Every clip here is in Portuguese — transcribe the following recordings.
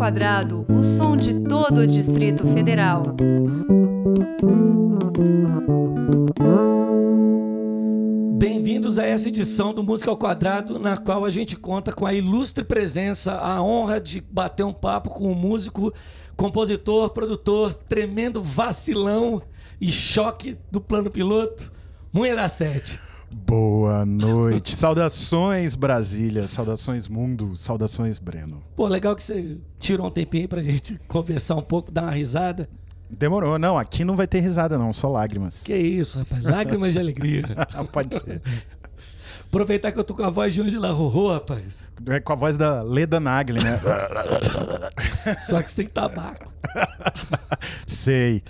Quadrado, o som de todo o Distrito Federal. Bem-vindos a essa edição do Música ao Quadrado, na qual a gente conta com a ilustre presença, a honra de bater um papo com o músico, compositor, produtor, tremendo vacilão e choque do plano piloto, Munha da Sete. Boa noite. saudações, Brasília. Saudações, mundo. Saudações, Breno. Pô, legal que você tirou um tempinho aí pra gente conversar um pouco, dar uma risada. Demorou. Não, aqui não vai ter risada, não. Só lágrimas. Que isso, rapaz. Lágrimas de alegria. Pode ser. Aproveitar que eu tô com a voz de Angela Rorô, rapaz. É com a voz da Leda Nagli, né? Só que sem tabaco. sei.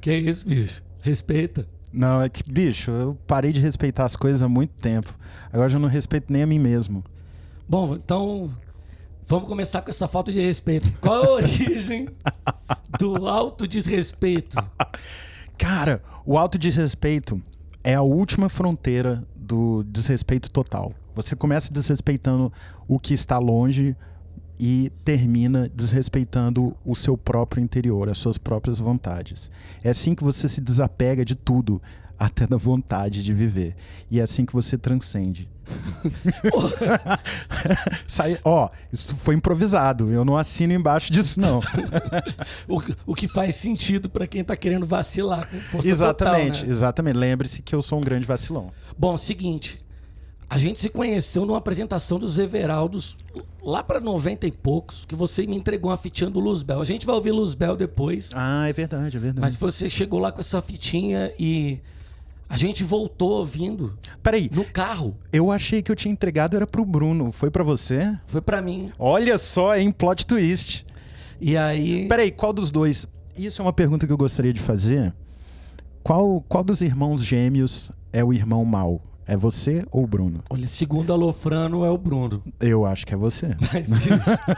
que isso, bicho? Respeita. Não, é que, bicho, eu parei de respeitar as coisas há muito tempo. Agora eu não respeito nem a mim mesmo. Bom, então vamos começar com essa falta de respeito. Qual a origem do autodesrespeito? Cara, o autodesrespeito é a última fronteira do desrespeito total. Você começa desrespeitando o que está longe e termina desrespeitando o seu próprio interior, as suas próprias vontades. É assim que você se desapega de tudo, até da vontade de viver. E é assim que você transcende. Sai, ó, isso foi improvisado. Eu não assino embaixo disso, não. o, o que faz sentido para quem tá querendo vacilar com força Exatamente, total, né? exatamente. Lembre-se que eu sou um grande vacilão. Bom, seguinte. A gente se conheceu numa apresentação dos Everaldos, lá para 90 e poucos, que você me entregou uma fitinha do Luzbel. A gente vai ouvir Luzbel depois. Ah, é verdade, é verdade. Mas você chegou lá com essa fitinha e a gente voltou ouvindo. Peraí. No carro. Eu achei que eu tinha entregado era pro Bruno. Foi para você? Foi para mim. Olha só, hein? Plot twist. E aí. Peraí, qual dos dois? Isso é uma pergunta que eu gostaria de fazer. Qual, qual dos irmãos gêmeos é o irmão mau? É você ou o Bruno? Olha, segundo a Lofrano, é o Bruno. Eu acho que é você. Mas,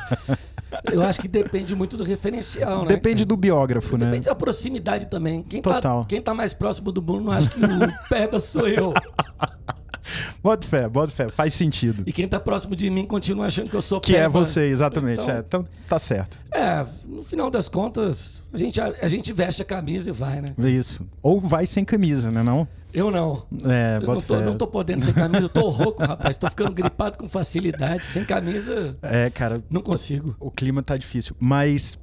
eu acho que depende muito do referencial, né? Depende do biógrafo, depende né? Depende da proximidade também. Quem Total. Tá, quem tá mais próximo do Bruno, acho que o Peba sou eu. Bota fé, bota fé, faz sentido. E quem tá próximo de mim continua achando que eu sou Que Peba. é você, exatamente. Então, é, então tá certo. É, no final das contas, a gente, a, a, gente veste a camisa e vai, né? Isso. Ou vai sem camisa, né não? Eu não. É, eu não tô, não tô podendo sem camisa, eu tô rouco, rapaz. Tô ficando gripado com facilidade. Sem camisa. É, cara. Não consigo. O, o clima tá difícil. Mas.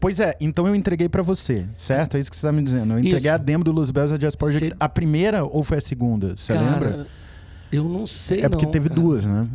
Pois é, então eu entreguei para você, certo? É isso que você tá me dizendo. Eu entreguei isso. a demo do Luz Bells Jazz Project. Cê... A primeira ou foi a segunda? Você lembra? Eu não sei. É porque não, teve cara. duas, né?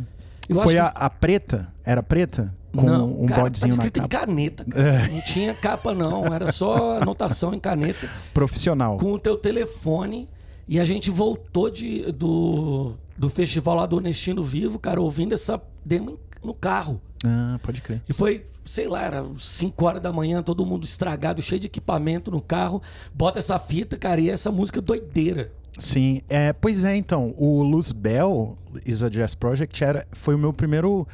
Eu foi que... a, a, preta? Era preta? Com não, um cara, bodezinho tá na capa. em caneta, cara. É. Não tinha capa, não. Era só anotação em caneta. Profissional. Com o teu telefone. E a gente voltou de, do, do festival lá do Honestino Vivo, cara, ouvindo essa demo no carro. Ah, pode crer. E foi, sei lá, era 5 horas da manhã, todo mundo estragado, cheio de equipamento no carro. Bota essa fita, cara, e essa música doideira. Sim, é, pois é, então, o Luz Bell is a Jazz Project era, foi o meu primeiro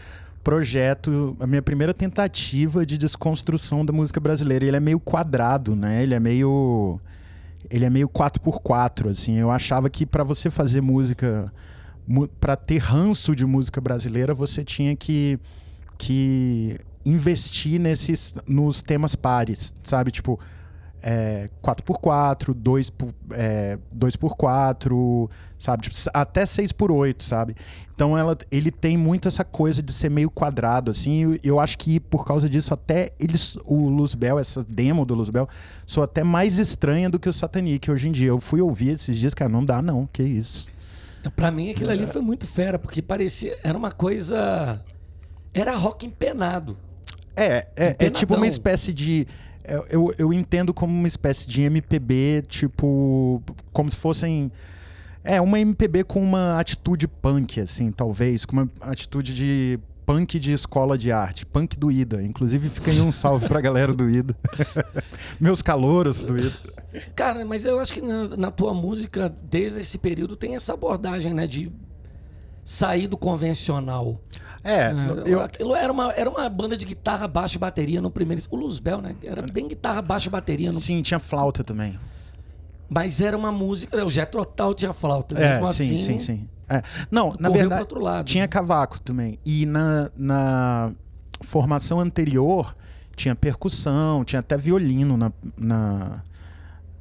projeto, a minha primeira tentativa de desconstrução da música brasileira. Ele é meio quadrado, né? Ele é meio ele é meio 4x4, assim. Eu achava que para você fazer música, para ter ranço de música brasileira, você tinha que, que investir nesses, nos temas pares, sabe? Tipo, é, 4x4, 2 por, é, 2x4, sabe? Tipo, até 6x8, sabe? Então ela, ele tem muito essa coisa de ser meio quadrado, assim. Eu, acho que por causa disso, até eles, o Luzbel, essa demo do Luzbel, sou até mais estranha do que o Satanic hoje em dia. Eu fui ouvir esses dias, cara, não dá não, que isso. Pra mim aquilo ali foi muito fera, porque parecia. Era uma coisa. Era rock empenado. É, é, é tipo uma espécie de. Eu, eu entendo como uma espécie de MPB, tipo. Como se fossem. É, uma MPB com uma atitude punk, assim, talvez. Com uma atitude de punk de escola de arte. Punk do Ida. Inclusive, fica aí um salve pra galera do Ida. Meus calouros do Ida. Cara, mas eu acho que na, na tua música, desde esse período, tem essa abordagem, né? De sair do convencional. É, eu... aquilo era uma, era uma banda de guitarra, baixo e bateria no primeiro. O Luzbel, né? Era bem guitarra, baixo e bateria. No... Sim, tinha flauta também. Mas era uma música. O Jetro Tal tinha flauta. É, sim, assim, sim, sim. É. Não, na verdade, tinha cavaco também. E na, na, formação anterior tinha percussão, tinha até violino na, na,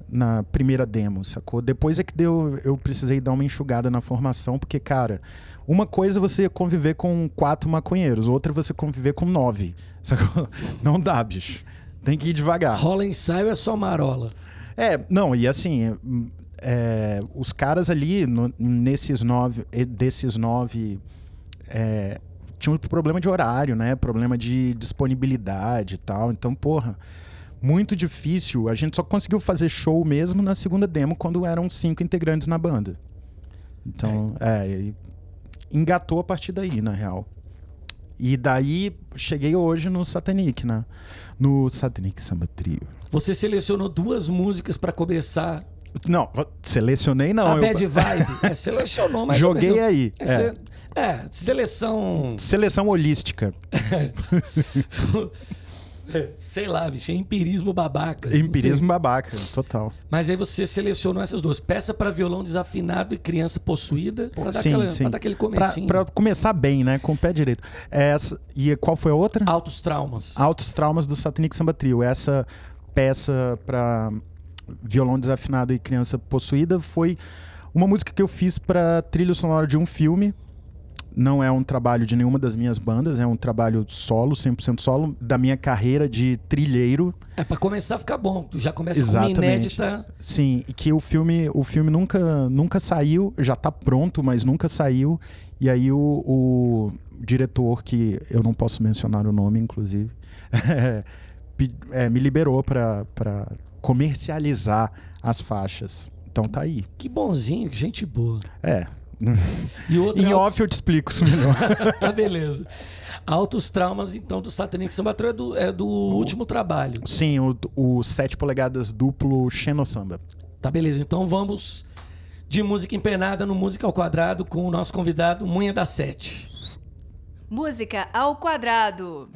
na primeira demo, sacou? Depois é que deu, eu precisei dar uma enxugada na formação, porque, cara, uma coisa é você conviver com quatro maconheiros, outra é você conviver com nove, sacou? Não dá, bicho. Tem que ir devagar. Rola ensaio é só marola. É, não, e assim, é, os caras ali, no, nesses nove, desses nove, é, tinham um problema de horário, né? Problema de disponibilidade e tal. Então, porra, muito difícil. A gente só conseguiu fazer show mesmo na segunda demo, quando eram cinco integrantes na banda. Então, é, é engatou a partir daí, na real. E daí cheguei hoje no Satanic, né? No Satanic Samba Trio. Você selecionou duas músicas para começar. Não, selecionei não. A eu... Bad Vibe. É, selecionou, mas. Joguei aí. É, é. é, seleção. Seleção holística. Sei lá, bicho, é empirismo babaca. Empirismo babaca, total. Mas aí você selecionou essas duas. Peça para violão desafinado e criança possuída. Pra, sim, dar, aquela, sim. pra dar aquele comecinho. Pra, pra, começar bem, né? Com o pé direito. Essa, e qual foi a outra? Altos Traumas. Altos Traumas do Satanic Samba Trio. Essa peça para violão desafinado e criança possuída foi uma música que eu fiz para trilha sonora de um filme não é um trabalho de nenhuma das minhas bandas, é um trabalho solo, 100% solo, da minha carreira de trilheiro. É para começar a ficar bom, tu já começa Exatamente. com uma inédita. Sim, e que o filme, o filme nunca, nunca saiu, já tá pronto, mas nunca saiu. E aí o, o diretor, que eu não posso mencionar o nome, inclusive, é, me liberou para comercializar as faixas. Então tá aí. Que bonzinho, que gente boa. É, e outra, em off eu te explico isso melhor. tá, beleza. Altos traumas, então, do Satanic Samba é do, é do último trabalho. Sim, o, o 7 polegadas duplo Xeno Samba. Tá, beleza. Então vamos de música empenada no Música ao Quadrado com o nosso convidado Munha da Sete. Música ao Quadrado.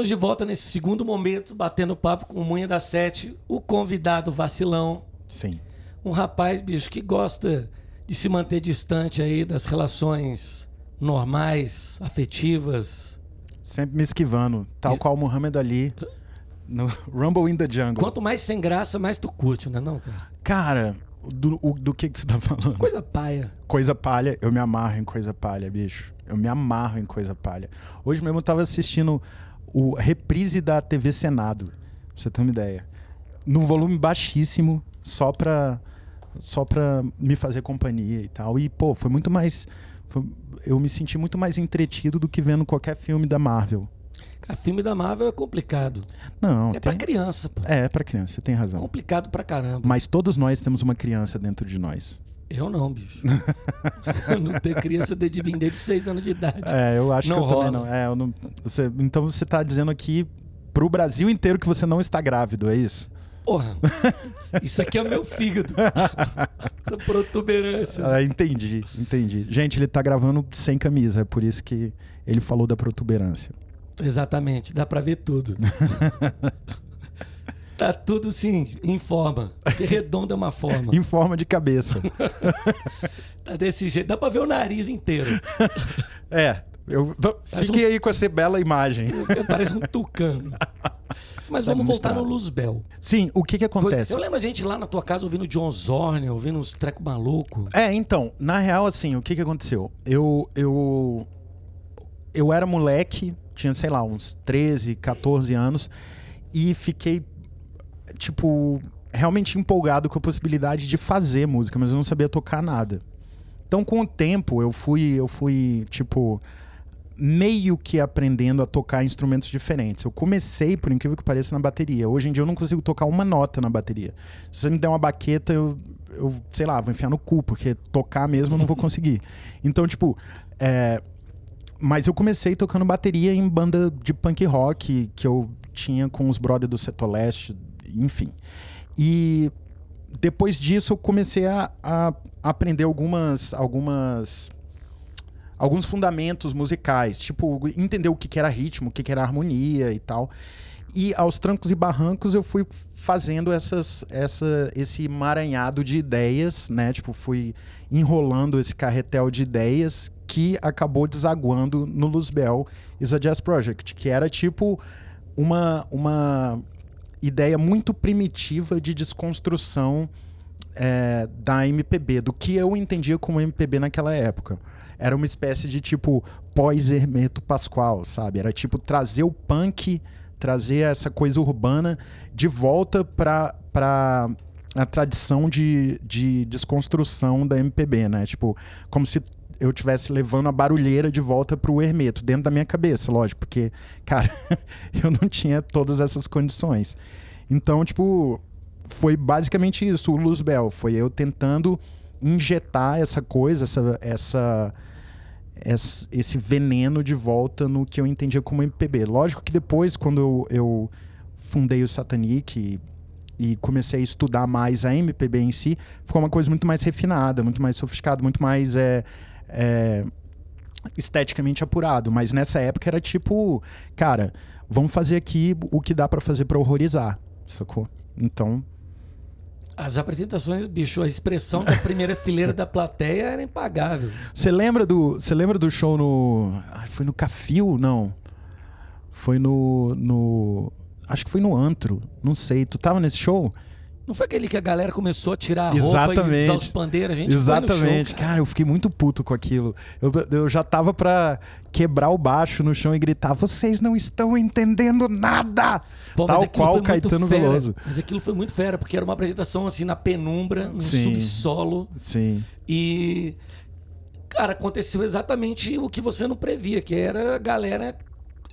Estamos de volta nesse segundo momento, batendo papo com o Munha da Sete, o convidado vacilão. Sim. Um rapaz, bicho, que gosta de se manter distante aí das relações normais, afetivas. Sempre me esquivando, tal qual Muhammad Ali no Rumble in the Jungle. Quanto mais sem graça, mais tu curte, não é não, cara? Cara, do, o- do que, que você tá falando? Coisa paia. Coisa palha, eu me amarro em coisa palha, bicho. Eu me amarro em coisa palha. Hoje mesmo eu tava assistindo o reprise da TV Senado, pra você ter uma ideia. No volume baixíssimo, só pra, só pra me fazer companhia e tal. E, pô, foi muito mais. foi- eu me senti muito mais entretido do que vendo qualquer filme da Marvel. Cara, filme da Marvel é complicado. Não, é pra tem- criança, pô. É, pra criança, você tem razão. Complicado pra caramba. Mas todos nós temos uma criança dentro de nós. Eu não, bicho. eu não tenho criança desde mim desde 6 anos de idade. É, eu acho Não que eu também rola. não. É, eu não você- então você tá dizendo aqui pro Brasil inteiro que você não está grávido, é isso? Porra, isso aqui é o meu fígado. Essa protuberância. Ah, entendi, entendi. Gente, ele tá gravando sem camisa, é por isso que ele falou da protuberância. Exatamente, dá pra ver tudo. tá tudo sim, em forma. Redondo é uma forma. Em forma de cabeça. Tá desse jeito, dá pra ver o nariz inteiro. é, eu fiquei um- aí com essa bela imagem. Parece um tucano. Mas vamos voltar no Luzbel. Sim, o que que acontece? Eu lembro a gente lá na tua casa ouvindo John Zorn, ouvindo uns treco maluco. É, então, na real, assim, o que que aconteceu? Eu, eu, eu era moleque, tinha, sei lá, uns 13, 14 anos, e fiquei, tipo, realmente empolgado com a possibilidade de fazer música, mas eu não sabia tocar nada. Então, com o tempo, eu fui, eu fui, tipo, meio que aprendendo a tocar instrumentos diferentes. Eu comecei, por incrível que pareça, na bateria. Hoje em dia eu não consigo tocar uma nota na bateria. Se você me der uma baqueta, eu, eu sei lá, vou enfiar no cu, porque tocar mesmo eu não vou conseguir. Então, tipo, é, mas eu comecei tocando bateria em banda de punk rock que eu tinha com os brothers do Setoleste, enfim. E depois disso eu comecei a, a aprender algumas algumas alguns fundamentos musicais, tipo entender o que, que era ritmo, o que, que era harmonia e tal. E aos trancos e barrancos eu fui fazendo essas, essa, esse emaranhado de ideias, né? Tipo, fui enrolando esse carretel de ideias que acabou desaguando no Luzbel is a Jazz Project, que era tipo uma, uma ideia muito primitiva de desconstrução é, da MPB, do que eu entendia como MPB naquela época. Era uma espécie de tipo pós-Hermeto Pascoal, sabe? Era tipo trazer o punk, trazer essa coisa urbana de volta para a tradição de, de desconstrução da MPB, né? Tipo, como se eu estivesse levando a barulheira de volta pro Hermeto, dentro da minha cabeça, lógico, porque, cara, eu não tinha todas essas condições. Então, tipo, foi basicamente isso, o Luzbel. Foi eu tentando injetar essa coisa, essa, essa, essa- esse veneno de volta no que eu entendia como MPB. Lógico que depois, quando eu, eu fundei o Satanic e, e comecei a estudar mais a MPB em si, ficou uma coisa muito mais refinada, muito mais sofisticada, muito mais é, é, esteticamente apurado. Mas nessa época era tipo, cara, vamos fazer aqui o que dá pra fazer pra horrorizar, sacou? Então, As apresentações, bicho, a expressão da primeira fileira da plateia era impagável. Você lembra do, você lembra do show no, foi no Cafil, não? Foi no, no, acho que foi no Antro, não sei. Tu tava nesse show? Não foi aquele que a galera começou a tirar a roupa e Exatamente. usar os pandeiros? A gente no Exatamente. show, cara. eu fiquei muito puto com aquilo. Eu, eu já tava pra quebrar o baixo no chão e gritar: "Vocês não estão entendendo nada!" Pô, Tal qual foi muito Caetano fera. Veloso. Mas aquilo foi muito fera, porque era uma apresentação assim na penumbra, um Sim. subsolo. Sim. E, cara, aconteceu exatamente o que você não previa, que era a galera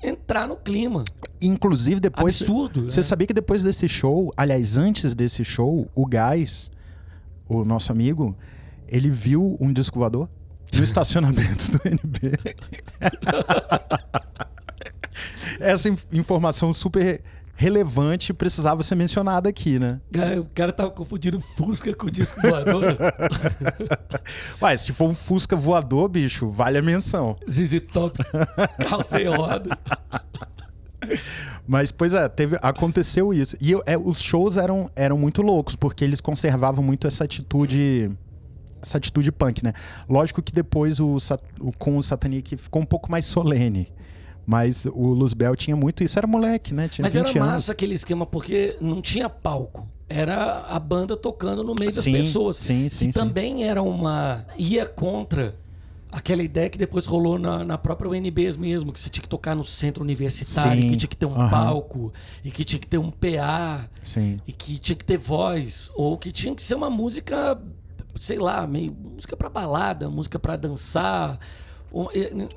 entrar no clima. Inclusive depois Absurdo. Você né? sabia que depois desse show, aliás, antes desse show, o Gás, o nosso amigo, ele viu um disco voador no estacionamento do NB. Essa in- informação super relevante precisava ser mencionada aqui, né? Cara, O cara tava confundindo Fusca com disco voador. Ué, se for um Fusca voador, bicho, vale a menção. ZZ Top, carro sem roda. Mas, pois é, teve, aconteceu isso. E é, os shows eram, eram muito loucos, porque eles conservavam muito essa atitude. Essa atitude punk, né? Lógico que depois o, o- com o Satanic ficou um pouco mais solene. Mas o Luzbel tinha muito isso. Era moleque, né? Tinha Mas 20 era anos. massa aquele esquema, porque não tinha palco. Era a banda tocando no meio das Sim, pessoas. sim, sim, Que sim. também era uma. ia contra aquela ideia que depois rolou na, na própria UNBs mesmo, que você tinha que tocar no centro universitário, Sim, que tinha que ter um palco, e que tinha que ter um PA, Sim. e que tinha que ter voz, ou que tinha que ser uma música, sei lá, meio música pra balada, música pra dançar. Um-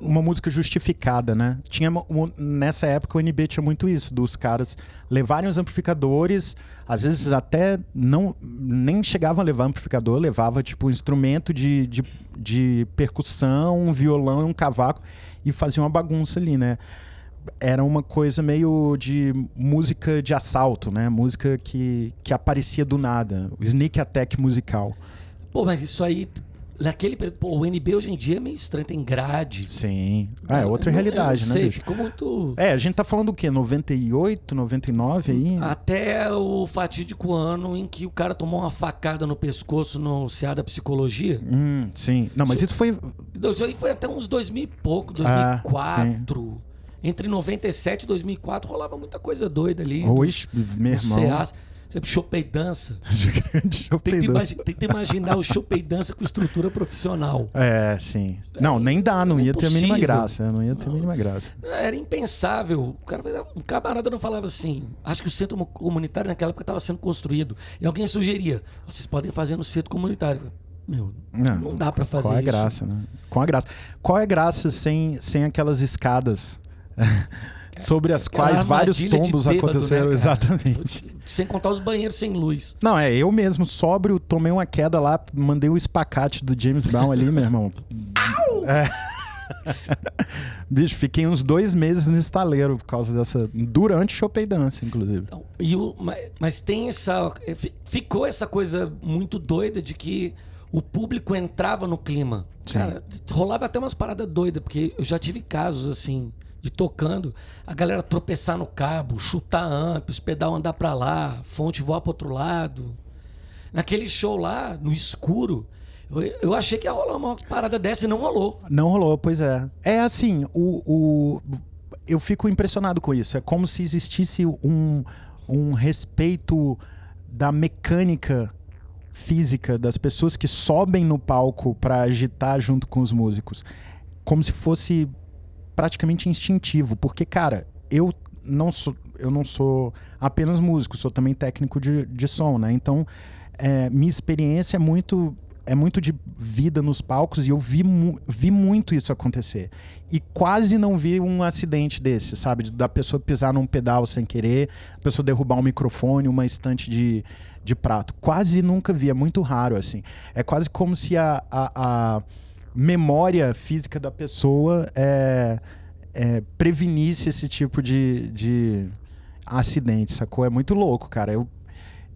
uma música justificada, né? Tinha mo- nessa época o NB tinha muito isso, dos caras levarem os amplificadores, às vezes até não nem chegavam a levar amplificador, levava tipo um instrumento de, de, de percussão, um violão, um cavaco e fazia uma bagunça ali, né? Era uma coisa meio de música de assalto, né? Música que, que aparecia do nada, o sneak attack musical. Pô, mas isso aí, naquele período, pô, o NB hoje em dia é meio estranho, tem grade. Sim. Ah, é outra Eu realidade, eu né? sei, bicho? ficou muito. É, a gente tá falando do quê? 98, 99 aí? Até o fatídico ano em que o cara tomou uma facada no pescoço no CA da Psicologia. Hum, sim. Não, mas isso foi. Isso aí foi até uns 2000 e pouco, Ah, 2004. Entre 97 e 2004 rolava muita coisa doida ali. Hoje, meu irmão. CA. Sempre chopei dança. Tenta, peidar. imagi- tenta imaginar o chopei dança com estrutura profissional. É, sim. Não, nem dá, não ia ter a mínima graça. Não ia ter a mínima graça. Era impensável. O cara, o camarada não falava assim. Acho que o centro comunitário naquela época estava sendo construído. E alguém sugeria: vocês podem fazer no centro comunitário. Meu, Não, não, dá pra fazer Qual é a isso. graça, né? Qual é a graça? Qual é a graça sem, sem aquelas escadas sobre as Aquela quais vários armadilha de tombos bêbado, aconteceram? né, cara? Exatamente. Sem contar os banheiros sem luz. Não, é, eu mesmo, sóbrio, tomei uma queda lá, mandei o espacate do James Brown ali, meu irmão. É. Bicho, fiquei uns dois meses no estaleiro por causa dessa. Durante Chopei Dance, inclusive. Então, e o, mas, mas tem essa. eh, fi- Ficou essa coisa muito doida de que o público entrava no clima. Sim. Cara, rolava até umas paradas doidas, porque eu já tive casos assim, de tocando, a galera tropeçar no cabo, chutar amp, os pedal andar pra lá, fonte voar pro outro lado. Naquele show lá, no escuro, eu, eu achei que ia rolar uma parada dessa e não rolou. Não rolou, pois é. É assim, o, o- eu fico impressionado com isso. É como se existisse um, um respeito da mecânica física das pessoas que sobem no palco para agitar junto com os músicos. Como se fosse praticamente instintivo. Porque, cara, eu não sou, eu não sou apenas músico, sou também técnico de, de som, né? Então, é, minha experiência é muito é muito de vida nos palcos e eu vi, mu- vi muito isso acontecer. E quase não vi um acidente desse, sabe? Da pessoa pisar num pedal sem querer, a pessoa derrubar um microfone, uma estante de, de prato. Quase nunca vi, é muito raro, assim. É quase como se a, a, a memória física da pessoa é, é, prevenisse esse tipo de, de acidente, sacou? É muito louco, cara. Eu,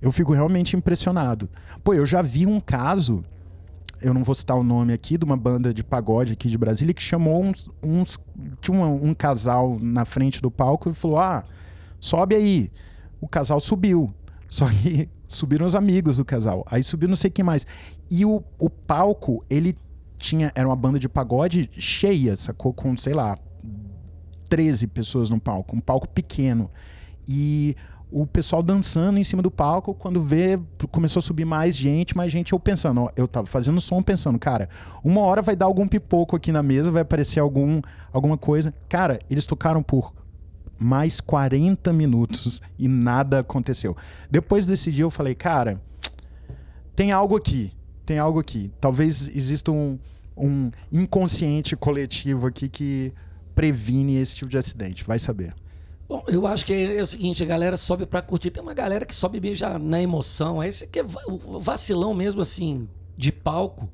eu fico realmente impressionado. Pô, eu já vi um caso, eu não vou citar o nome aqui, de uma banda de pagode aqui de Brasília que chamou uns. uns tinha um, um casal na frente do palco e falou: Ah, sobe aí. O casal subiu. Só que subiram os amigos do casal. Aí subiu não sei quem mais. E o, o palco, ele tinha. Era uma banda de pagode cheia, sacou? Com, sei lá, 13 pessoas no palco. Um palco pequeno. E o pessoal dançando em cima do palco, quando vê, começou a subir mais gente, mais gente, eu pensando, ó, eu tava fazendo som pensando, cara, uma hora vai dar algum pipoco aqui na mesa, vai aparecer algum, alguma coisa. Cara, eles tocaram por mais 40 minutos e nada aconteceu. Depois desse dia eu falei, cara, tem algo aqui, tem algo aqui. Talvez exista um, um inconsciente coletivo aqui que previne esse tipo de acidente, vai saber. Bom, eu acho que é, é o seguinte, a galera sobe pra curtir. Tem uma galera que sobe meio já na emoção. Aí você quer va- o vacilão mesmo, assim, de palco.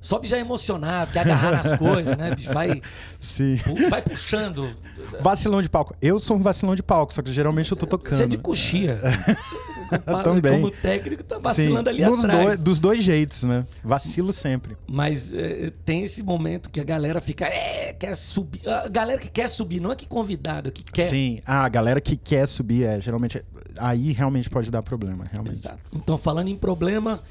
Sobe já emocionado, quer agarrar nas coisas, né? Vai, Sim. vai puxando. Vacilão de palco. Eu sou um vacilão de palco, só que geralmente eu tô tocando. Você é de coxia. Também. como técnico, tá vacilando Sim, ali nos atrás. dois- dos dois jeitos, né? Vacilo sempre. Mas é, tem esse momento que a galera fica, é, quer subir. A galera que quer subir, não é que convidado, é que quer. Sim. Ah, a galera que quer subir, é, geralmente. Aí realmente pode dar problema, realmente. Exato. Então, falando em problema,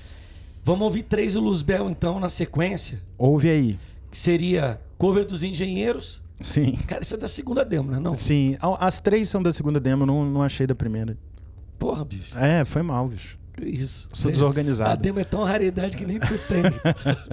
vamos ouvir três do Luzbel, então, na sequência. Ouve aí. Que seria cover dos engenheiros. Sim. Cara, isso é da segunda demo, né? Não? Sim. A- As três são da segunda demo, não, não achei da primeira. Porra, bicho. É, foi mal, bicho. Isso. Sou desorganizado. A demo é tão raridade que nem tu tem.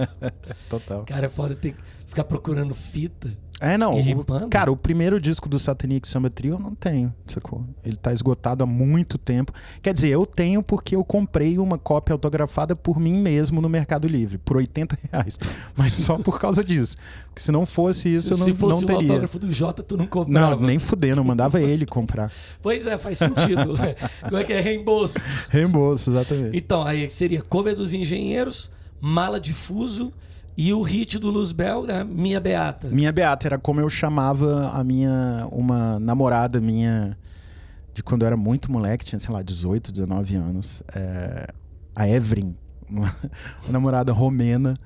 Total. Cara, é foda ter que ficar procurando fita. É, não. O- cara, o primeiro disco do Satanic Samba Trio eu não tenho, sacou? Ele tá esgotado há muito tempo. Quer dizer, eu tenho porque eu comprei uma cópia autografada por mim mesmo no Mercado Livre, por 80 reais. Mas só por causa disso. Porque se não fosse isso, eu não, Se fosse não o teria. autógrafo do Jota, tu não comprava. Não, nem fudendo, eu mandava ele comprar. Pois é, faz sentido. Como é que é reembolso? Reembolso, exatamente. Então, aí seria cover dos engenheiros, mala difuso e o hit do Luzbel, né? Minha Beata. Minha Beata era como eu chamava a minha uma namorada minha de quando eu era muito moleque, tinha, sei lá, 18, 19 anos. É, a Evrin, uma, uma namorada romena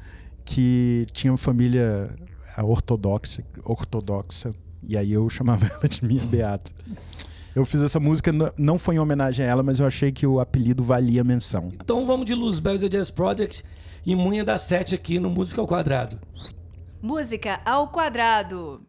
que tinha uma família é, ortodoxa, ortodoxa. E aí eu chamava ela de Minha Beata. Eu fiz essa música, não foi em homenagem a ela, mas eu achei que o apelido valia menção. Então vamos de Luzbel e The Jazz Project e Munha da Sete aqui no Música ao Quadrado. Música ao quadrado.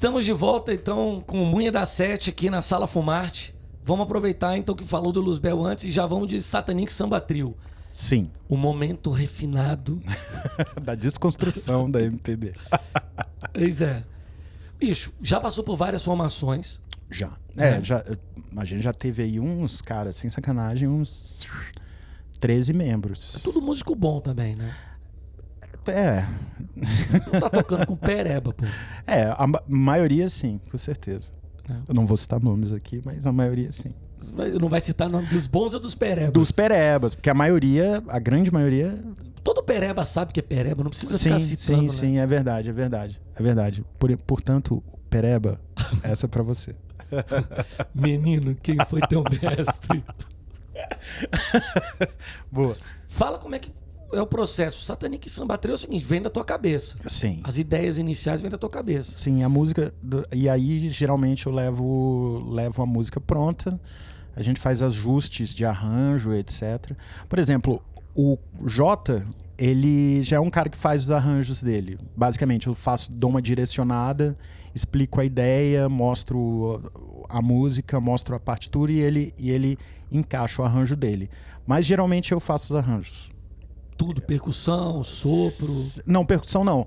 Estamos de volta, então, com o Munha da Sete aqui na Sala Fumarte. Vamos aproveitar, então, que falou do Luzbel antes e já vamos de Satanic Samba Trio. Sim. O momento refinado. da desconstrução da MPB. pois é. Bicho, já passou por várias formações. Já. É, já, a gente já teve aí uns, cara, sem sacanagem, uns 13 membros. É tudo músico bom também, né? É. Não tá tocando com pereba, pô. É, a ma maioria sim, com certeza. É. Eu não vou citar nomes aqui, mas a maioria sim. Não vai citar nome dos bons ou dos perebas? Dos perebas, porque a maioria, a grande maioria. Todo pereba sabe que é pereba, não precisa sim, ficar citando. Sim, né? sim, é verdade, é verdade. É verdade. Por, portanto, pereba, essa é pra você. Menino, quem foi teu mestre? Boa. Fala como é que é o processo. Satanic Samba Trio é o seguinte, vem da tua cabeça. Sim. As ideias iniciais vêm da tua cabeça. Sim, a música... Do, e aí, geralmente, eu levo, levo a música pronta. A gente faz ajustes de arranjo, etc. Por exemplo, o Jota, ele já é um cara que faz os arranjos dele. Basicamente, eu faço, dou uma direcionada, explico a ideia, mostro a música, mostro a partitura e ele, e ele encaixa o arranjo dele. Mas geralmente eu faço os arranjos tudo, percussão, sopro. Não, percussão não.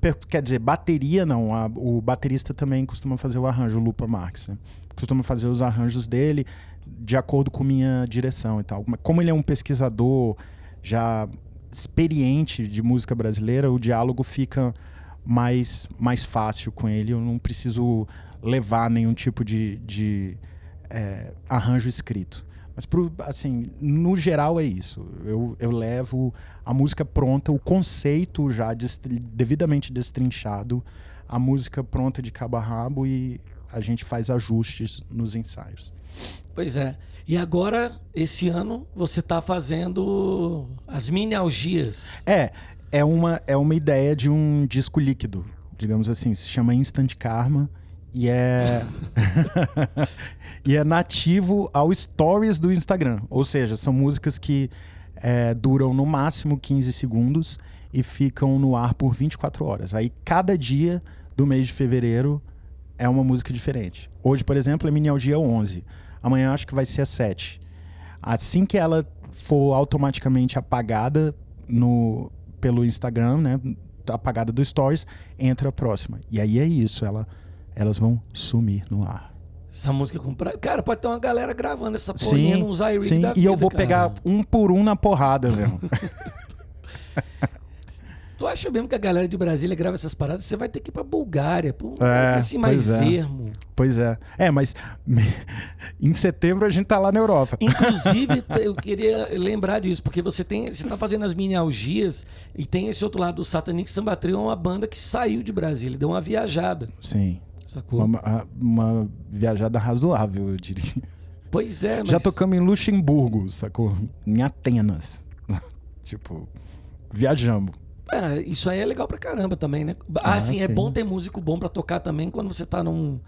Per quer dizer, bateria não. A, o baterista também costuma fazer o arranjo, o Lupa Marx. Né? Costuma fazer os arranjos dele de acordo com minha direção e tal. Como ele é um pesquisador já experiente de música brasileira, o diálogo fica mais, mais fácil com ele. Eu não preciso levar nenhum tipo de, de é, arranjo escrito. Mas, pro, assim, no geral é isso. Eu, eu levo a música pronta, o conceito já devidamente destrinchado, a música pronta de cabo a rabo e a gente faz ajustes nos ensaios. Pois é. E agora, esse ano, você está fazendo as mini-algias. É, é uma, é uma ideia de um disco líquido, digamos assim. Se chama Instant Karma e é e é nativo ao stories do Instagram. Ou seja, são músicas que é, duram no máximo 15 segundos e ficam no ar por 24 horas. Aí cada dia do mês de fevereiro é uma música diferente. Hoje, por exemplo, é Minialgia 11. Amanhã acho que vai ser a 7. Assim que ela for automaticamente apagada no pelo Instagram, né, apagada do stories, entra a próxima. E aí é isso, ela elas vão sumir no ar. Essa música com Cara, pode ter uma galera gravando essa porrinha nos iRig sim, E eu vou cara. pegar um por um na porrada mesmo. tu acha mesmo que a galera de Brasília grava essas paradas? Você vai ter que ir pra Bulgária, pô, é, assim mais é. ermo. Pois é. É, mas em setembro a gente tá lá na Europa. Inclusive, eu queria lembrar disso, porque você tem, você tá fazendo as mini algias e tem esse outro lado do Satanic Samba Trio, é uma banda que saiu de Brasília, deu uma viajada. Sim. Sacou? Uma, uma viajada razoável, eu diria. Pois é, mas... Já tocamos em Luxemburgo, sacou? Em Atenas. tipo, viajamos. É, isso aí é legal pra caramba também, né? Ah, ah sim, é bom ter músico bom pra tocar também quando você tá num,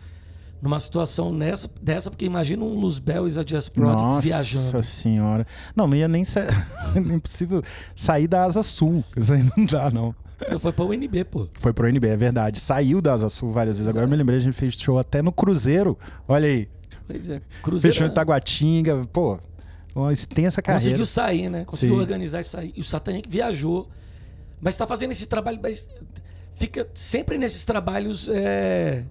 numa situação nessa, dessa, porque imagina um Luzbel e a Jazz Project Nossa viajando. Nossa senhora. Não, não ia nem ser. impossível sair da Asa Sul. Isso aí não dá, não. Foi pra UNB, pô. Foi pro UNB, é verdade. Saiu da Asa Sul várias vezes. Agora eu me lembrei, a gente fez show até no Cruzeiro. Olha aí. Pois é. Cruzeiro. Fechou em Taguatinga. Pô, uma extensa carreira. Conseguiu sair, né? Conseguiu Sim. organizar e sair. E o Satanic viajou. Mas tá fazendo esse trabalho. Mas fica sempre nesses trabalhos é,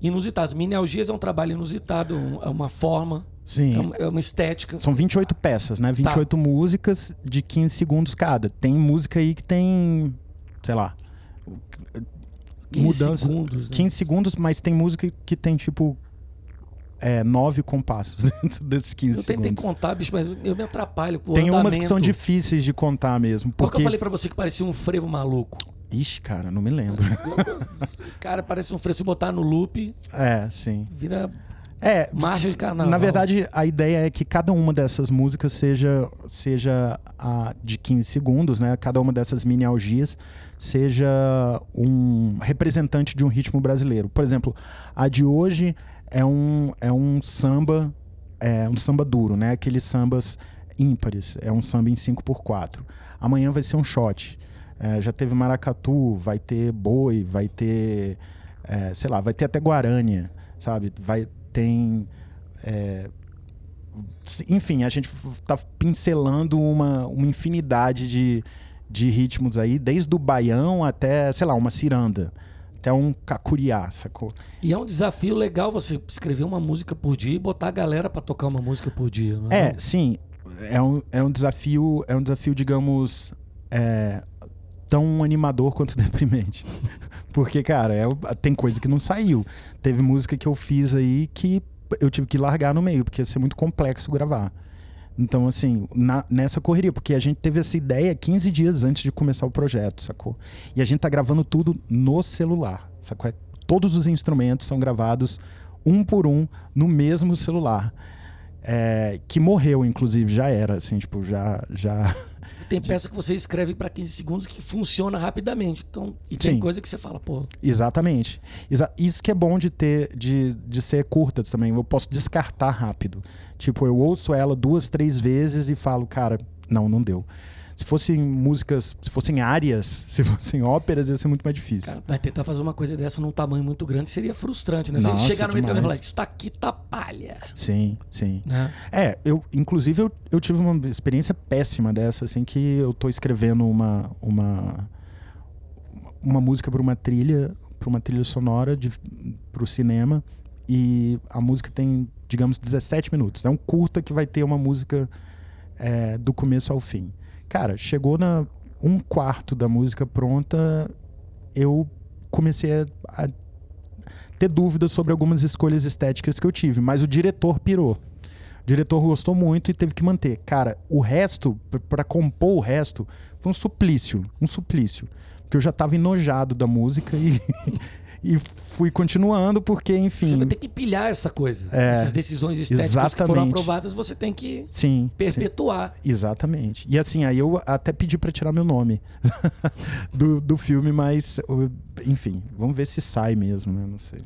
inusitados. Minialgias é um trabalho inusitado, é uma forma. Sim. É uma, é uma, estética. São 28 peças, né? 28 tá. músicas de 15 segundos cada. Tem música aí que tem sei lá. 15 mudança, segundos. Né? 15 segundos, mas tem música que tem tipo é, nove compassos dentro desses 15 eu segundos. Eu tentei contar, bicho, mas eu me atrapalho com Tem umas que são difíceis de contar mesmo. Porque... Qual que eu falei pra você que parecia um frevo maluco? Ixi, cara, não me lembro. cara, parece um frevo. Se botar no loop. É, sim. Vira é, marcha de carnaval. Na verdade, a ideia é que cada uma dessas músicas seja, seja a de 15 segundos, né? Cada uma dessas mini algias seja um representante de um ritmo brasileiro. Por exemplo, a de hoje é um, é um samba, é um samba duro, né? Aqueles sambas ímpares, é um samba em 5x4. Amanhã vai ser um shot. É, já teve maracatu, vai ter boi, vai ter é, sei lá, vai ter até Guarânia, sabe? Vai tem é, enfim, a gente tá pincelando uma, uma infinidade de, de ritmos aí, desde o baião até, sei lá, uma ciranda até um cacuriá, sacou? E é um desafio legal você escrever uma música por dia e botar a galera para tocar uma música por dia, não é? É, sim. É um, é um desafio, é um desafio, digamos, é, tão animador quanto deprimente. Porque, cara, é, tem coisa que não saiu. Teve música que eu fiz aí que eu tive que largar no meio, porque ia ser muito complexo gravar. Então, assim, na, nessa correria, porque a gente teve essa ideia 15 dias antes de começar o projeto, sacou? E a gente tá gravando tudo no celular, sacou? É, todos os instrumentos são gravados um por um no mesmo celular. É, que morreu, inclusive, já era, assim, tipo, já. já tem peça que você escreve para 15 segundos que funciona rapidamente. Então, e tem Sim. coisa que você fala, pô. Exatamente. Exa isso que é bom de ter, de, de ser curtas também. Eu posso descartar rápido. Tipo, eu ouço ela duas, três vezes e falo, cara, não, não deu. Se fossem músicas, se fossem áreas, se fossem óperas, ia ser muito mais difícil. Cara, tentar fazer uma coisa dessa num tamanho muito grande seria frustrante, né? Se Nossa, chegar no meio e falar, isso tá aqui tá palha. Sim, sim. Né? É, eu, inclusive, eu, eu tive uma experiência péssima dessa, assim, que eu tô escrevendo uma, uma, uma música para uma trilha, para uma trilha sonora de, pro cinema, e a música tem, digamos, 17 minutos. É um curta que vai ter uma música é, do começo ao fim. Cara, chegou na um quarto da música pronta, eu comecei a, a ter dúvidas sobre algumas escolhas estéticas que eu tive, mas o diretor pirou. O diretor gostou muito e teve que manter. Cara, o resto, para compor o resto, foi um suplício, um suplício. Porque eu já tava enojado da música e e fui continuando, porque, enfim. Você vai ter que pilhar essa coisa. É, Essas decisões estéticas exatamente. que foram aprovadas, você tem que sim, perpetuar. Sim. Exatamente. E assim, aí eu até pedi para tirar meu nome do, do filme, mas, enfim, vamos ver se sai mesmo, né? Não sei.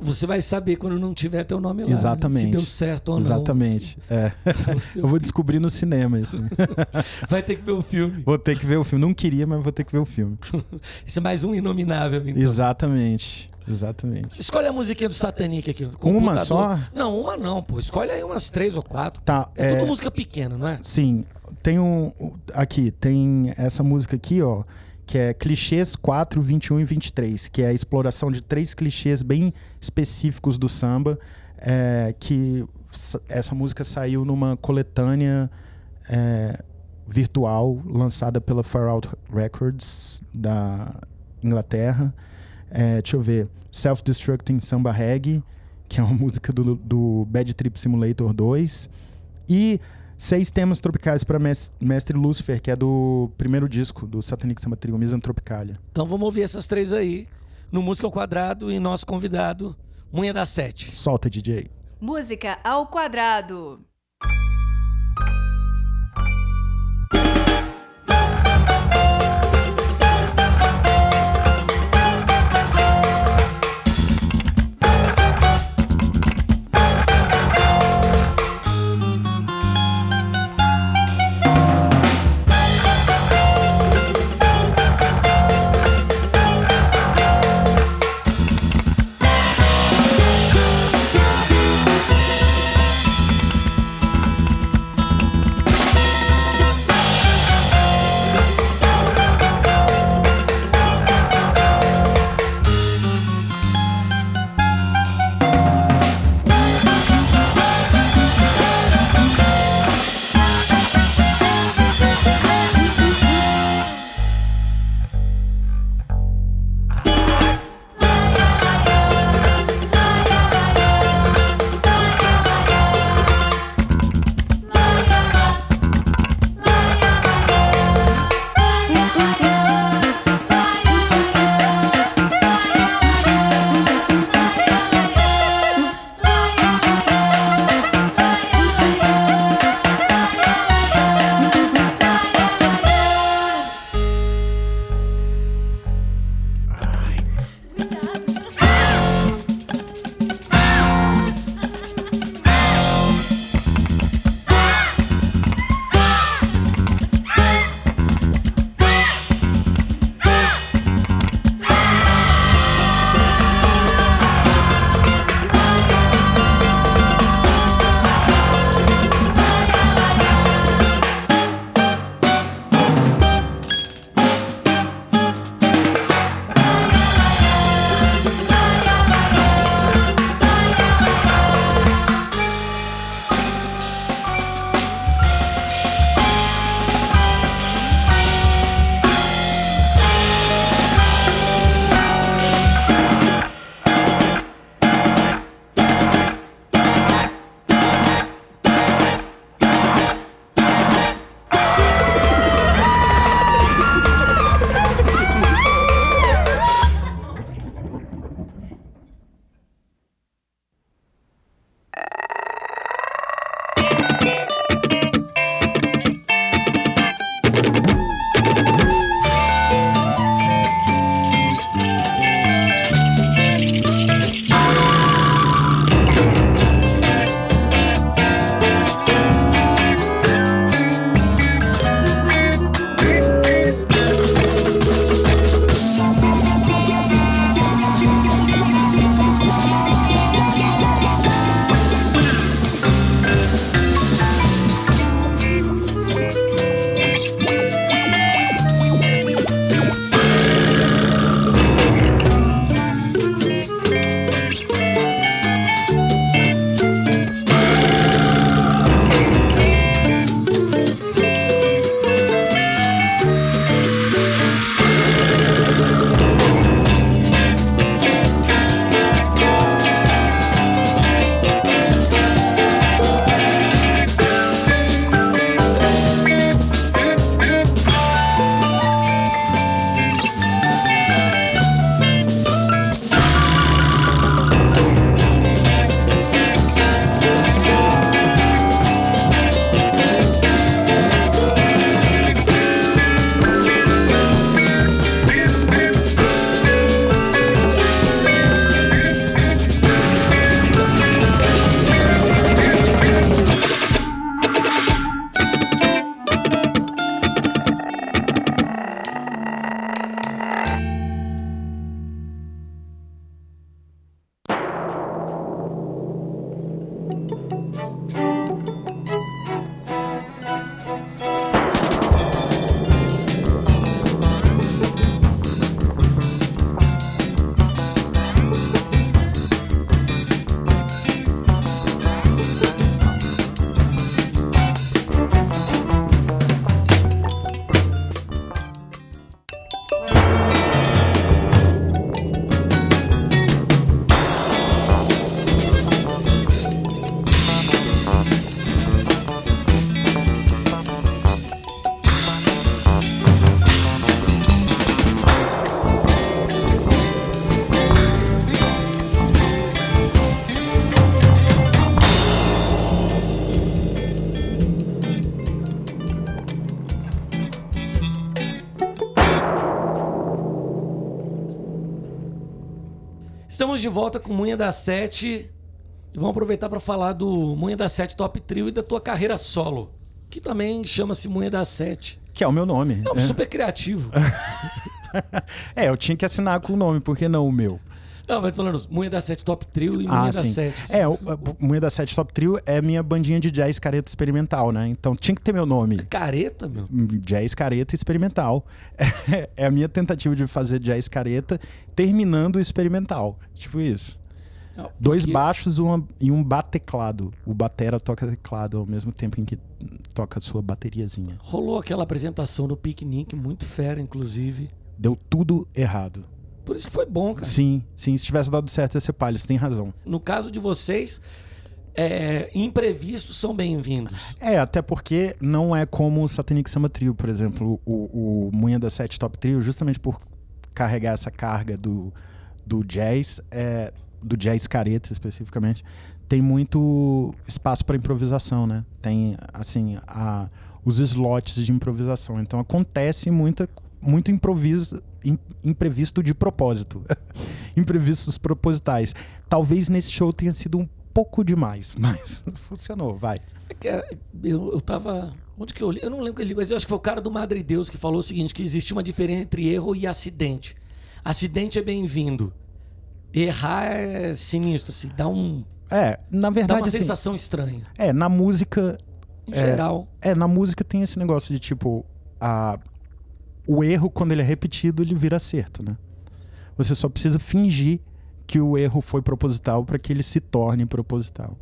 Você vai saber quando não tiver teu nome lá. Exatamente. Né? Se deu certo ou não. Exatamente. É. Eu vou descobrir no cinema isso. vai ter que ver o filme. Vou ter que ver o filme. Não queria, mas vou ter que ver o filme. Isso é mais um inominável, então. Exatamente. Exatamente. Escolhe a musiquinha do Satanic aqui. Uma só? Não, uma não, pô. Escolhe aí umas três ou quatro. Tá. É, é... tudo música pequena, não é? Sim. Tem um. Aqui, tem essa música aqui, ó que é Clichês 4, 21 e 23, que é a exploração de três clichês bem específicos do samba, é, que essa música saiu numa coletânea é, virtual lançada pela Far Out Records da Inglaterra. É, deixa eu ver, Self-Destructing Samba Reggae, que é uma música do, do Bad Trip Simulator 2, e Seis temas tropicais para Mestre Lúcifer, que é do primeiro disco do Satanic Samba Trio, Tropicalia. Então vamos ouvir essas três aí, no Música ao Quadrado e nosso convidado, Munha da Sete. Solta, DJ. Música ao Quadrado. De volta com Munha da Sete. E vamos aproveitar para falar do Munha da Sete Top Trio e da tua carreira solo, que também chama-se Munha da Sete. Que é o meu nome. É um super criativo. é, eu tinha que assinar com o nome, por que não o meu? Não, mas falando, Munha da Sete Top Trio e Munha Ah, da sim. Sete. É, o, o Munha da Sete Top Trio é minha bandinha de jazz careta experimental, né? Então tinha que ter meu nome. Careta, meu. Jazz careta experimental. É a minha tentativa de fazer jazz careta terminando o experimental. Tipo isso. Não, Dois porque- baixos uma- e um bateclado. O batera toca teclado ao mesmo tempo em que toca a sua bateriazinha. Rolou aquela apresentação no piquenique, muito fera, inclusive. Deu tudo errado. Por isso que foi bom, cara. Sim, sim. Se tivesse dado certo ia ser palha, você tem razão. No caso de vocês, é, imprevistos são bem-vindos. É, até porque não é como o Satanic Samba Trio, por exemplo, o, o Munha da Sete Top Trio, justamente por carregar essa carga do, do jazz, é, do jazz careta especificamente, tem muito espaço para improvisação, né? Tem, assim, a, os slots de improvisação. Então acontece muita, muito improviso, im- imprevisto de propósito. Imprevistos propositais. Talvez nesse show tenha sido um pouco demais, mas funcionou, vai. É é, Eu, eu tava. Onde que eu li? Eu não lembro que eu li, mas eu acho que foi o cara do Madre Deus que falou o seguinte: que existe uma diferença entre erro e acidente. Acidente é bem-vindo. Errar é sinistro, assim, dá, um, É, na dá verdade, uma assim, sensação estranha. é, na música, Em É. geral. é, na música tem esse negócio de tipo, a, o erro, quando ele é repetido, ele vira acerto, né? Você só precisa fingir que o erro foi proposital para que ele se torne proposital.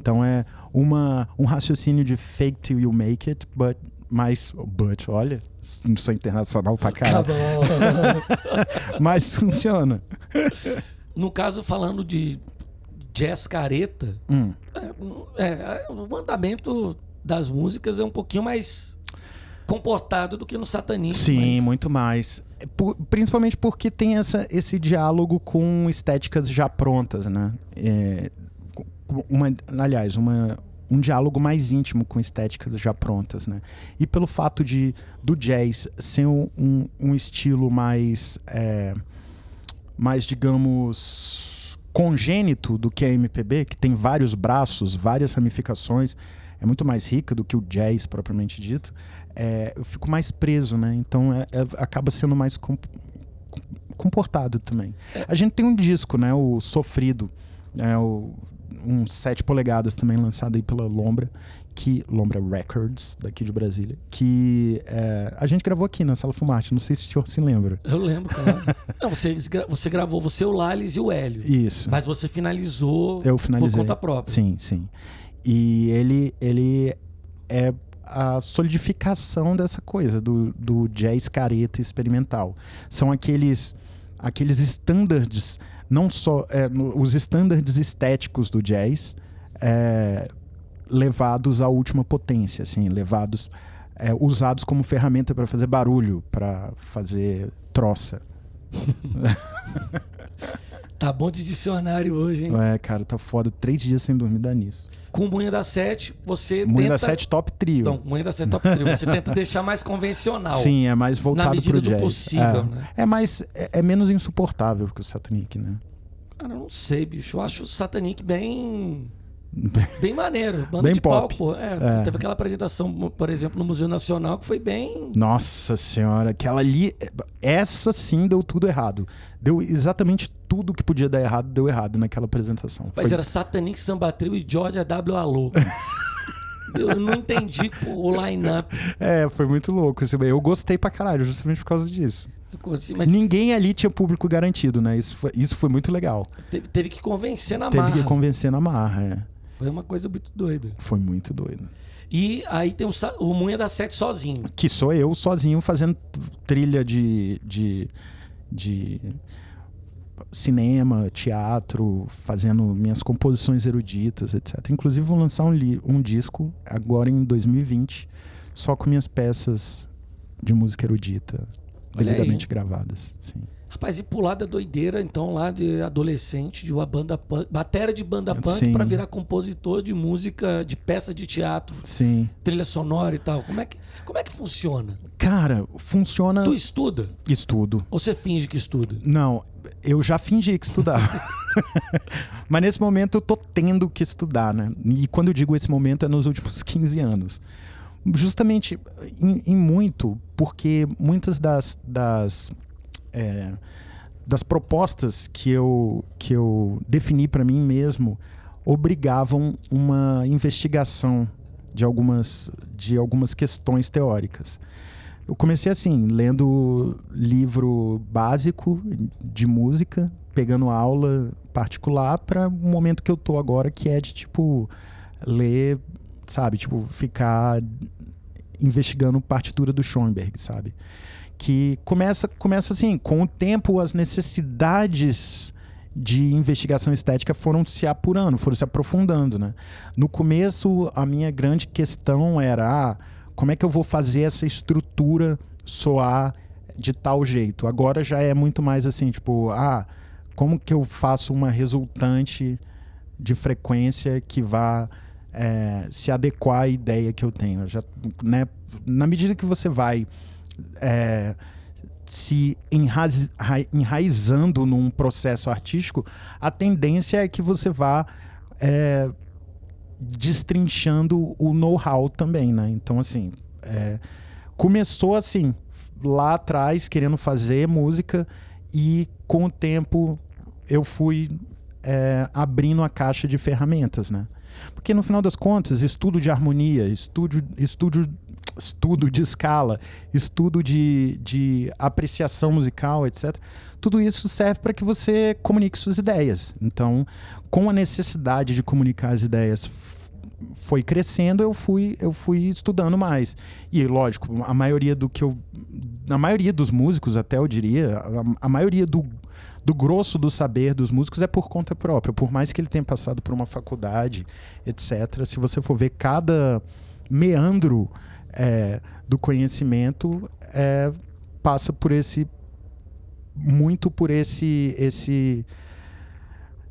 Então é uma, um raciocínio de fake till you make it, but, mas, but, olha, não sou internacional pra caralho, mas funciona. No caso, falando de jazz careta, Hum. é, é, o andamento das músicas é um pouquinho mais comportado do que no satanismo. Sim, mas- muito mais. Por- principalmente porque tem essa, esse diálogo com estéticas já prontas, né? É, uma, aliás, uma, um diálogo mais íntimo com estéticas já prontas, né? E pelo fato de do jazz ser um, um, um estilo mais, é, mais digamos, congênito do que a MPB, que tem vários braços, várias ramificações, é muito mais rica do que o jazz propriamente dito é, eu fico mais preso, né? Então é- é- acaba sendo mais com- comportado também. A gente tem um disco, né? O Sofrido, é o, um 7 polegadas também lançado aí pela Lombra, que Lombra Records, daqui de Brasília, que é, a gente gravou aqui na Sala Fumarte, não sei se o senhor se lembra. Eu lembro, cara. Não, você, você gravou você, o Lales e o Hélio. Isso. Mas você finalizou Eu finalizei. por conta própria. Sim, sim. E ele, ele é a solidificação dessa coisa, do, do jazz careta experimental. São aqueles, aqueles standards, não só é, no- os standards estéticos do jazz, é, levados à última potência, assim, levados, é, usados como ferramenta para fazer barulho, para fazer troça. Tá bom de dicionário hoje, hein? É, cara, tá foda. Três dias sem dormir dá nisso. Com Munha da Sete, você Munha tenta... da Sete Top Trio. Não, Munha da Sete Top Trio. Você tenta deixar mais convencional. Sim, é mais voltado medida pro do jazz. possível, é. né? É mais é, é menos insuportável que o Satanic, né? Cara, eu não sei, bicho. Eu acho o Satanic bem... Bem maneiro. Banda Bem de pop. palco, pô. É, É. Teve aquela apresentação, por exemplo, no Museu Nacional, que foi bem... Nossa senhora, aquela ali, essa sim deu tudo errado. Deu exatamente tudo que podia dar errado, deu errado naquela apresentação. Mas Foi- era Satanic Samba Trio e Georgia W. Alô. eu não entendi o line-up. É, foi muito louco. Eu gostei pra caralho, justamente por causa disso. Mas Ninguém ali tinha público garantido, né? Isso foi, isso foi muito legal. teve, teve que convencer na Teve marra. que convencer na marra, é. Foi uma coisa muito doida. Foi muito doido. E aí tem o, o Munha da Sete sozinho. que sou eu sozinho fazendo trilha de, de, de cinema, teatro, fazendo minhas composições eruditas, etc. Inclusive vou lançar um, um disco agora em 2020, só com minhas peças de música erudita, Olha aí. devidamente gravadas. Sim. Rapaz, e pular da doideira, então, lá de adolescente, de uma banda punk, bateria de banda punk pra virar compositor de música, de peça de teatro, Sim. trilha sonora e tal. Como é que, como é que funciona? Cara, funciona. Tu estuda? Estudo. Ou você finge que estuda? Não, eu já fingi que estudava. Mas nesse momento eu tô tendo que estudar, né? E quando eu digo esse momento é nos últimos 15 anos. Justamente em, em muito, porque muitas das, das, é, das propostas que eu, que eu defini para mim mesmo obrigavam uma investigação de algumas, de algumas questões teóricas. Eu comecei assim, lendo livro básico de música, pegando aula particular para o momento que eu tô agora, que é de tipo ler, sabe, tipo ficar investigando partitura do Schoenberg, sabe? Que começa começa assim, com o tempo as necessidades de investigação estética foram se apurando, foram se aprofundando, né? No começo, a minha grande questão era ah, como é que eu vou fazer essa estrutura soar de tal jeito? Agora já é muito mais assim, tipo, ah, como que eu faço uma resultante de frequência que vá é, se adequar à ideia que eu tenho? Já, né, na medida que você vai é, se enraiz, enraizando num processo artístico, a tendência é que você vá é, destrinchando o know-how também, né? Então, assim, é, começou assim, lá atrás, querendo fazer música e com o tempo eu fui é, abrindo a caixa de ferramentas, né? Porque no final das contas, estudo de harmonia, estudo, estudo, estudo de escala, estudo de, de apreciação musical, etc. Tudo isso serve para que você comunique suas ideias. Então, com a necessidade de comunicar as ideias foi crescendo, eu fui, eu fui estudando mais. E lógico, a maioria do que eu. A maioria dos músicos, até eu diria, a, a maioria do, do grosso do saber dos músicos é por conta própria. Por mais que ele tenha passado por uma faculdade, etc. Se você for ver cada meandro é, do conhecimento, é, passa por esse. Muito por esse. esse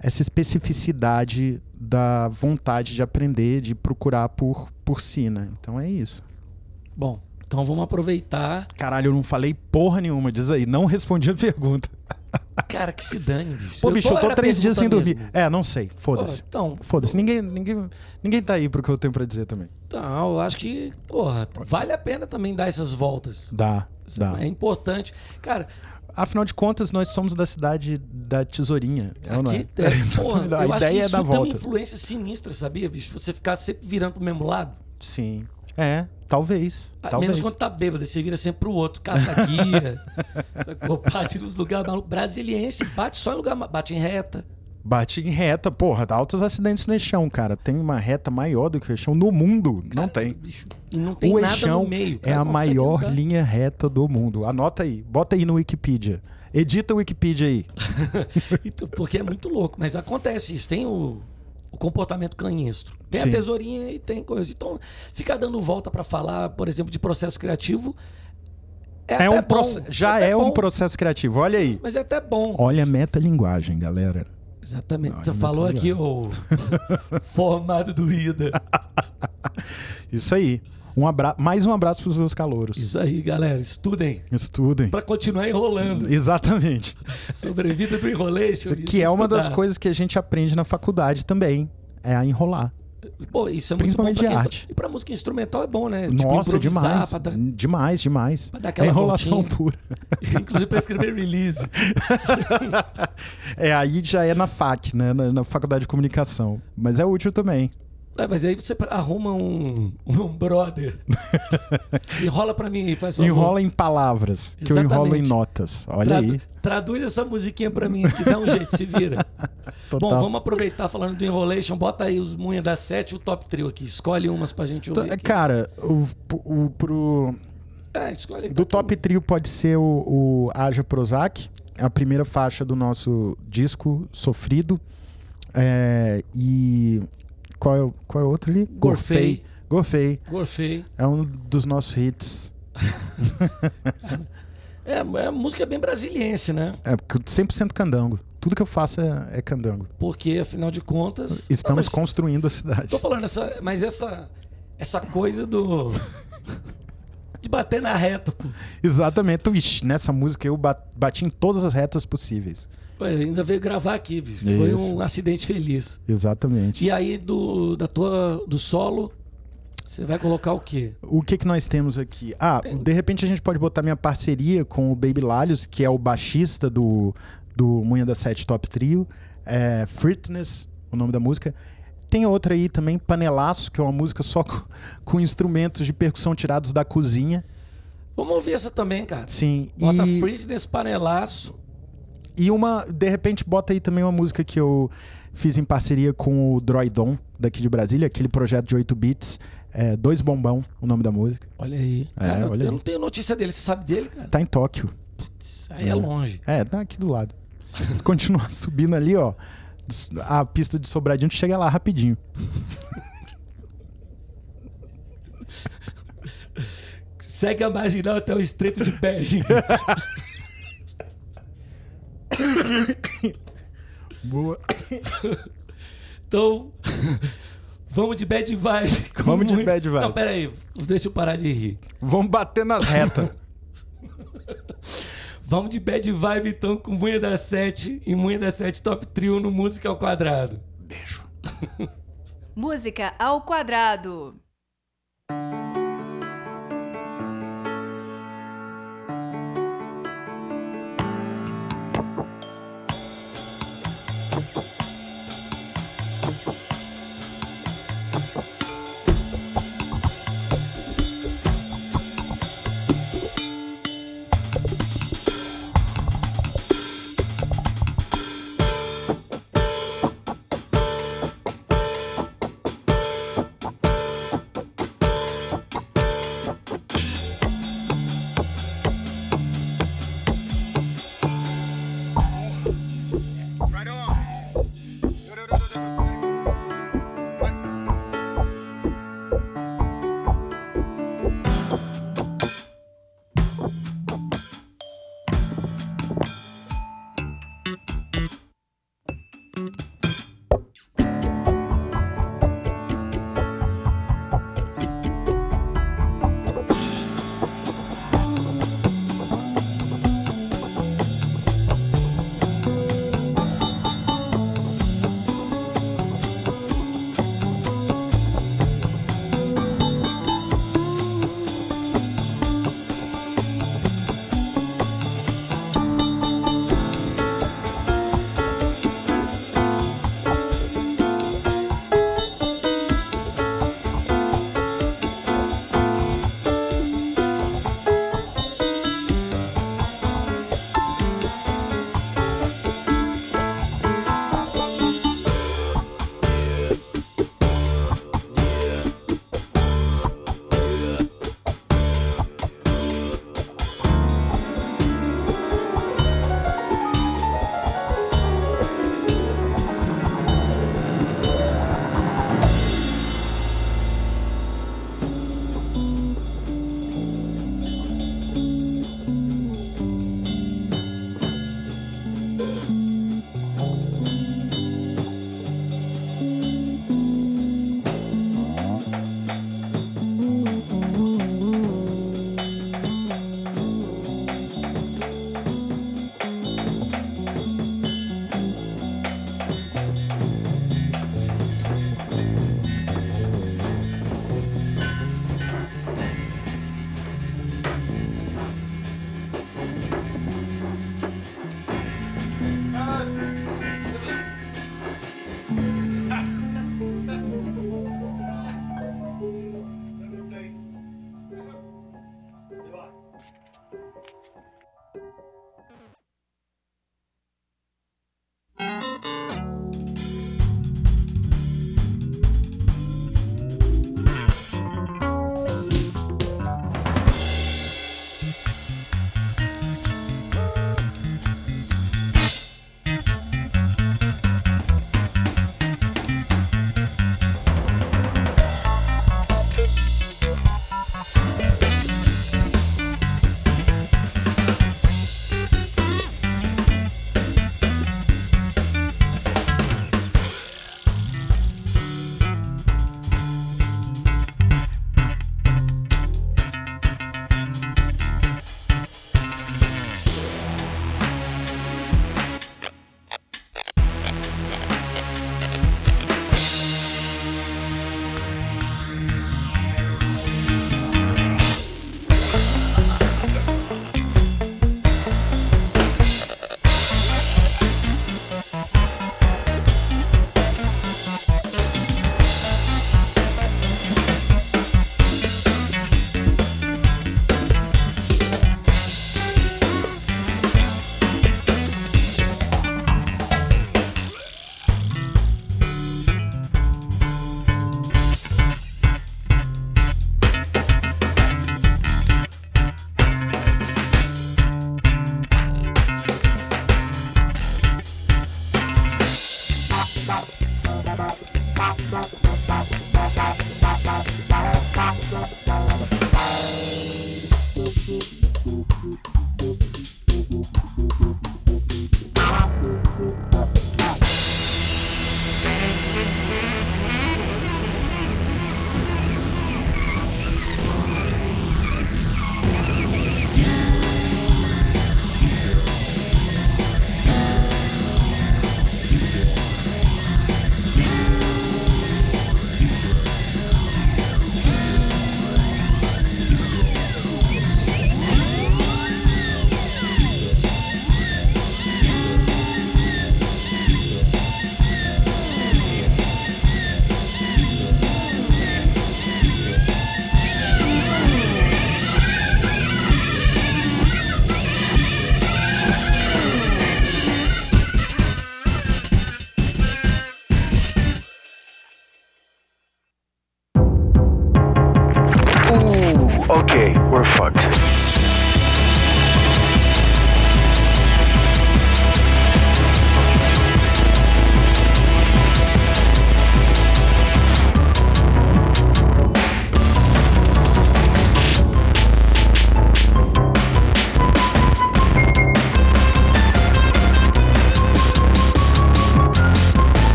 essa especificidade da vontade de aprender, de procurar por, por si, né? Então é isso. Bom, então vamos aproveitar. Caralho, eu não falei porra nenhuma, diz aí. Não respondi a pergunta. Cara, que se dane, bicho. Pô, bicho, eu, qual tô três dias sem dormir. mesmo? É, não sei. Foda-se. Então, Foda-se. Ninguém, ninguém, ninguém tá aí pro que eu tenho pra dizer também. Então, eu acho que, porra, vale a pena também dar essas voltas. Dá, dá. É importante. Cara, Afinal de contas, nós somos da cidade da tesourinha. é ou não é? aqui, é, porra, a eu acho que ideia é isso dar tem uma volta. influência sinistra, sabia, bicho? Você ficar sempre virando pro mesmo lado. Sim. É, talvez. A talvez. Menos quando tá bêbado, você vira sempre pro outro, cata guia, bate nos lugares malucos. Brasiliense bate só em lugar, bate em reta. Bate em reta, porra, dá altos acidentes no eixão, cara. Tem uma reta maior do que o eixão no mundo. não Cara, tem. bicho, e não tem o nada eixão no meio. É cara a consegue maior andar. linha reta do mundo. Anota aí, bota aí no Wikipedia. Edita o Wikipedia aí. Então, Porque é muito louco, mas acontece isso. Tem o, o comportamento canhestro. Tem Sim. a tesourinha e tem coisa. Então, ficar dando volta pra falar, por exemplo, de processo criativo é, É um bom, já até é um processo criativo. Olha aí. Mas é até bom. Olha a metalinguagem, galera. Exatamente. Olha, Você falou aqui o formado do IDA. Isso aí. Um abra... Mais um abraço pros meus calouros. Isso aí, galera. Estudem Estudem. pra continuar enrolando. Exatamente. Sobrevida do enrolation. Que é uma das coisas que a gente aprende na faculdade também. É a enrolar. Pô, isso é muito Principalmente de quem- arte. E pra música instrumental é bom, né? Nossa, tipo, demais. Dar... Demais, demais. pra dar É aquela enrolação voltinha. pura. Inclusive pra escrever release. é, aí já é na FAC, né? Na, na Faculdade de Comunicação. Mas é útil também. É, mas aí você arruma um, um brother. Enrola pra mim aí, faz favor. Enrola em palavras, que eu enrolo em Exatamente. notas. Olha Tradu- aí. Traduz essa musiquinha pra mim, que dá um jeito, se vira. Total. Bom, vamos aproveitar falando do Enrolation. Bota aí os Munha da Sete e o Top Trio aqui. Escolhe umas pra gente ouvir. Aqui. Cara, o, o- pro, É, escolhe do top trio pode ser o, o Aja Prozac, a primeira faixa do nosso disco Sofrido. É, e qual é, o- qual é o outro ali? Gorfei. Gorfei. Gorfei. É um dos nossos hits. É, é música bem brasiliense, né? É, porque 100% candango. Tudo que eu faço é, é candango. Porque, afinal de contas. Estamos Não, construindo a cidade. Tô falando, essa, mas essa, essa coisa do. de bater na reta, pô. Exatamente. Ixi, nessa música eu ba- bati em todas as retas possíveis. Pô, ainda veio gravar aqui, bicho. Foi um acidente feliz. Exatamente. E aí, do, da tua, do solo, você vai colocar o quê? O que que nós temos aqui? Ah, Tem- de repente a gente pode botar minha parceria com o Baby Lalios, que é o baixista do, do Munha da Sete Top Trio. É Fitness, o nome da música. Tem outra aí também, Panelaço, que é uma música só com, com instrumentos de percussão tirados da cozinha. Vamos ouvir essa também, cara. Sim. Bota e, Fritz nesse panelaço. E uma, de repente, bota aí também uma música que eu fiz em parceria com o Droidon, daqui de Brasília, aquele projeto de 8 bits. É, Dois Bombão, o nome da música. Olha aí. É, Cara, olha eu aí. não tenho notícia dele. Você sabe dele, cara? Tá em Tóquio. Putz, aí é longe. É, tá aqui do lado. Continuar subindo ali, ó. A pista de Sobradinho, tu chega lá rapidinho. Segue a marginal até o estreito de Bering. Boa. Então, vamos de bad vibe. Vamos de muito- bad vibe. Não, pera aí. Deixa eu parar de rir. Vamos bater nas retas. Vamos de bad vibe, então, com Munha da Sete e Munha da Sete Top Trio no Música ao Quadrado. Beijo. Música ao quadrado.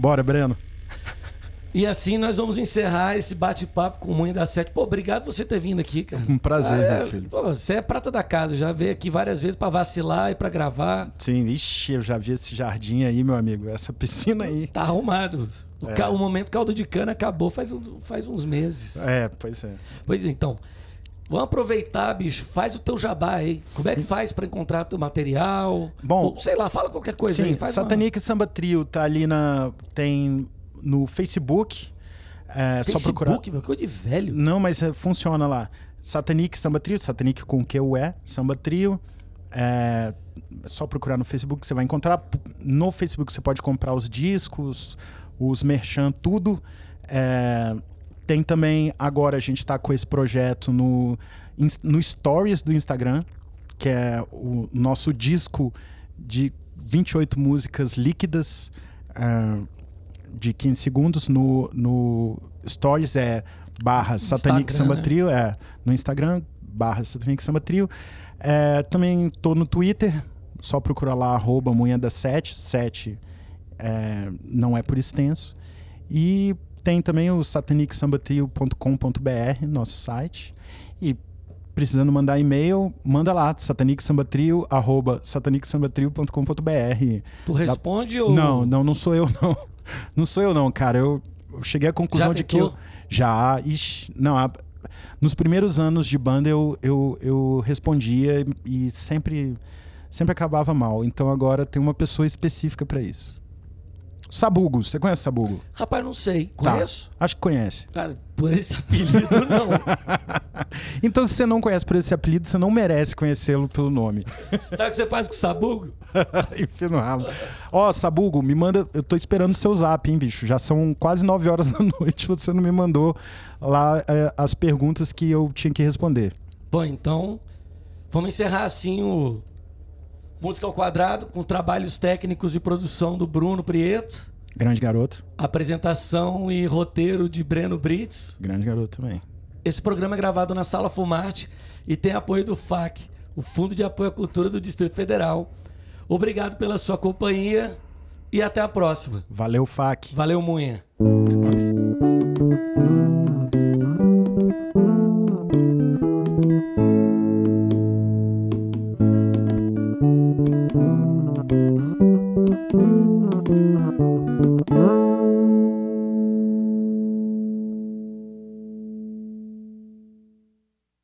Bora, Breno. E assim nós vamos encerrar esse bate-papo com o Munha da Sete. Pô, obrigado por você ter vindo aqui, cara. Um prazer, é, meu filho. Pô, você é prata da casa, já veio aqui várias vezes pra vacilar e pra gravar. Sim, ixi, eu já vi esse jardim aí, meu amigo. Essa piscina aí. Tá arrumado. O, É. o momento caldo de cana acabou faz, um- faz uns meses. É, pois é. Pois é, então. Vamos aproveitar, bicho. Faz o teu jabá aí. Como é que faz pra encontrar teu material? Bom, Ou, sei lá, fala qualquer coisa Sim, aí. Faz uma- Satanic Samba Trio tá ali na. Tem no Facebook. É só procurar. Facebook, meu, coisa de velho. Não, mas é, funciona lá. Satanic Samba Trio, Satanic com Q-U-E, Samba Trio. É, é só procurar no Facebook, você vai encontrar. No Facebook você pode comprar os discos, os merchan, tudo. É, tem também, agora a gente está com esse projeto no, no Stories do Instagram, que é o nosso disco de 28 músicas líquidas. é, de 15 segundos no, no Stories é barra Satanic Samba né? Trio, é no Instagram, barra Satanic Samba Trio. É, também tô no Twitter, só procurar lá, arroba Moeda 7, 7 é, não é por extenso. E tem também o satanicsambatrio.com.br, nosso site. E precisando mandar e-mail, manda lá, satanicsambatrio, arroba satanicsambatrio.com.br. Tu responde ou... Não, não, não sou eu não. Não sou eu não, cara. Eu cheguei à conclusão de que eu... Já, ixi, não, a... nos primeiros anos de banda eu, eu, eu respondia e sempre, sempre acabava mal. Então agora tem uma pessoa específica para isso. Sabugo, você conhece Sabugo? Rapaz, não sei. Tá, Conheço? acho que conhece. Cara, por esse apelido, não. Então, se você não conhece por esse apelido, você não merece conhecê-lo pelo nome. Sabe o que você faz com o sabugo? Enfia no rabo. Ó, Sabugo, me manda. Eu tô esperando o seu zap, hein, bicho? Já são quase 9 horas da noite. Você não me mandou lá é, as perguntas que eu tinha que responder. Bom, então, vamos encerrar assim o Música ao Quadrado, com trabalhos técnicos e produção do Bruno Prieto, Grande garoto. apresentação e roteiro de Breno Brits. Grande garoto também. Esse programa é gravado na Sala Fumarte e tem apoio do FAC, o Fundo de Apoio à Cultura do Distrito Federal. Obrigado pela sua companhia e até a próxima. Valeu, FAC. Valeu, Munha.